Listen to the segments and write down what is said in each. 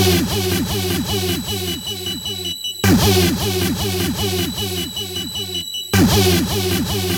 Thank you.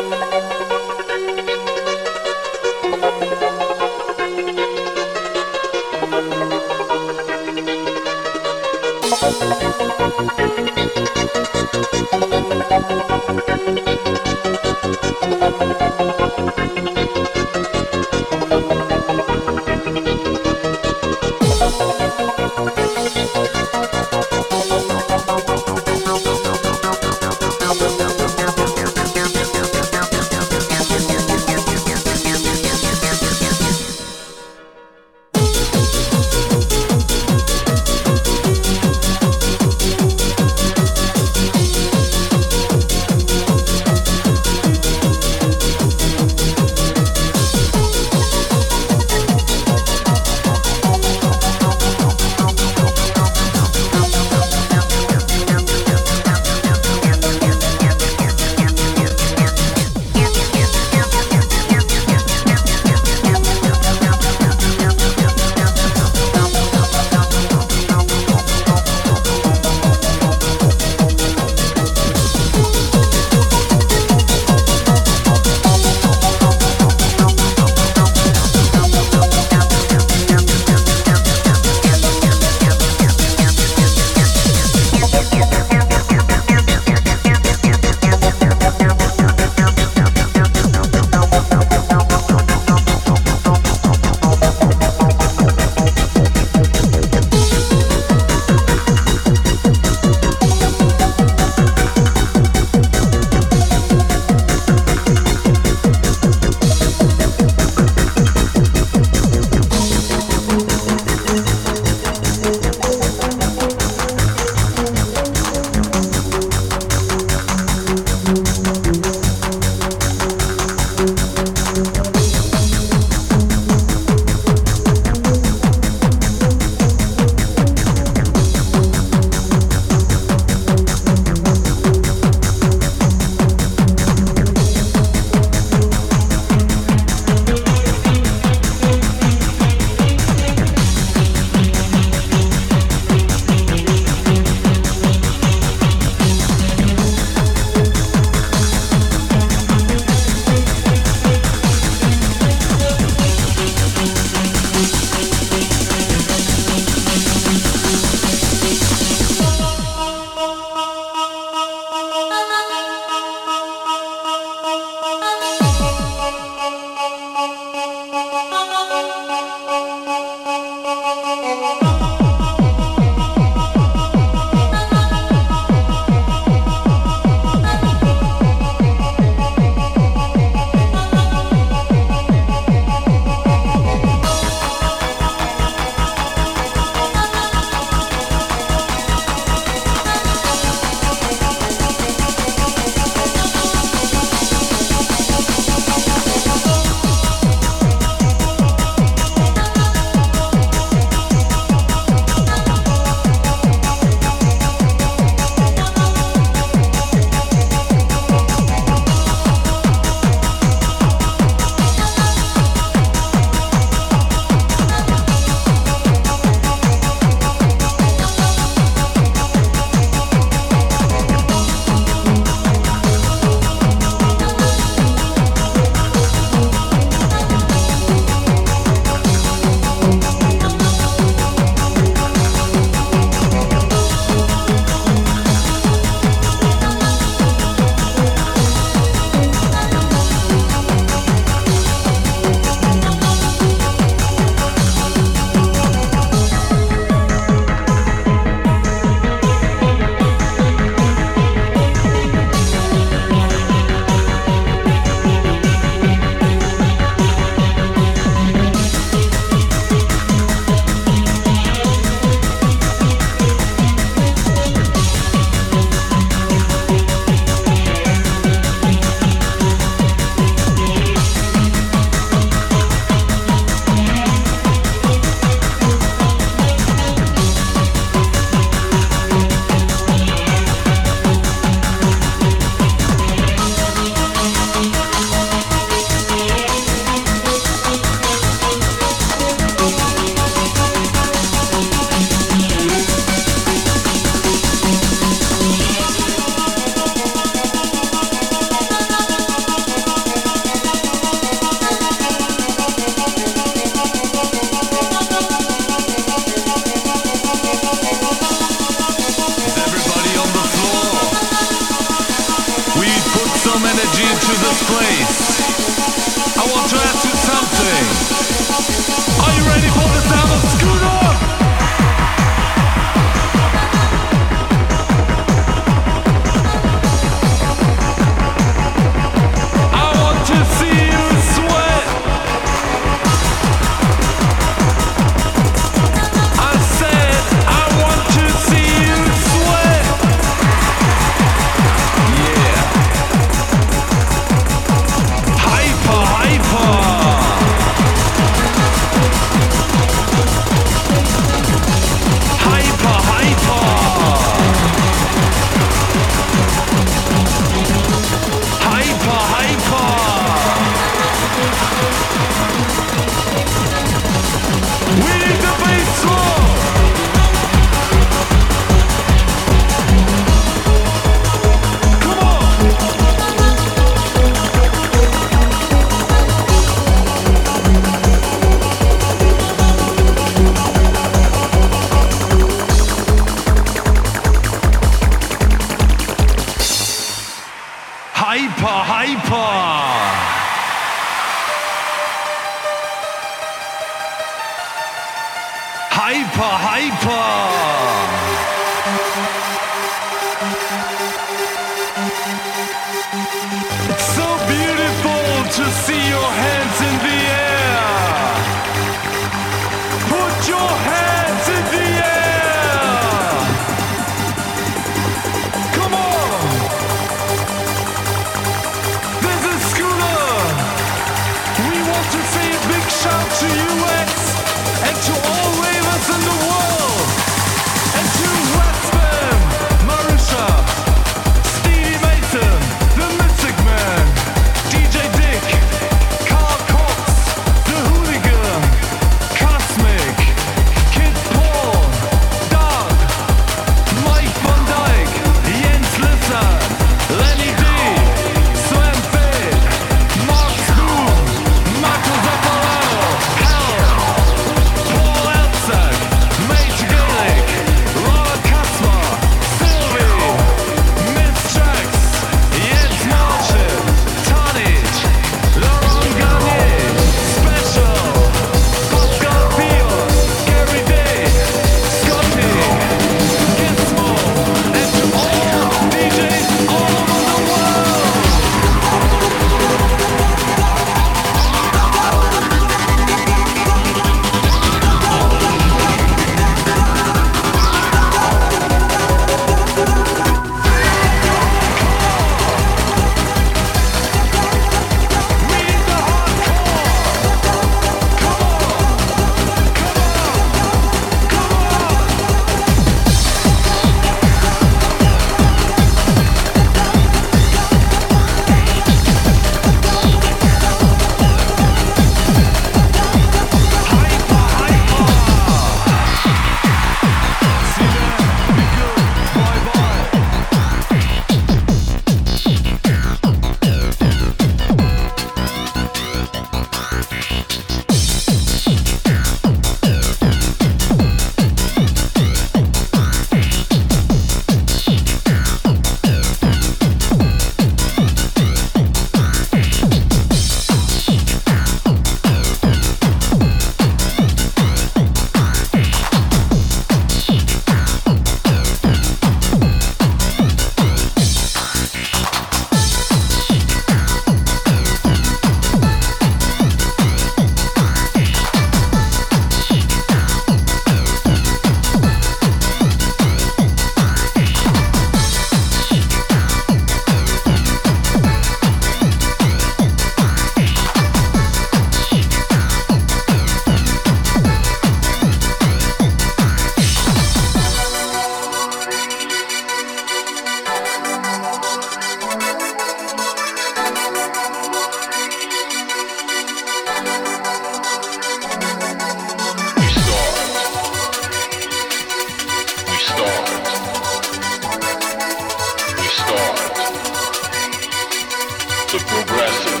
the progressive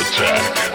attack.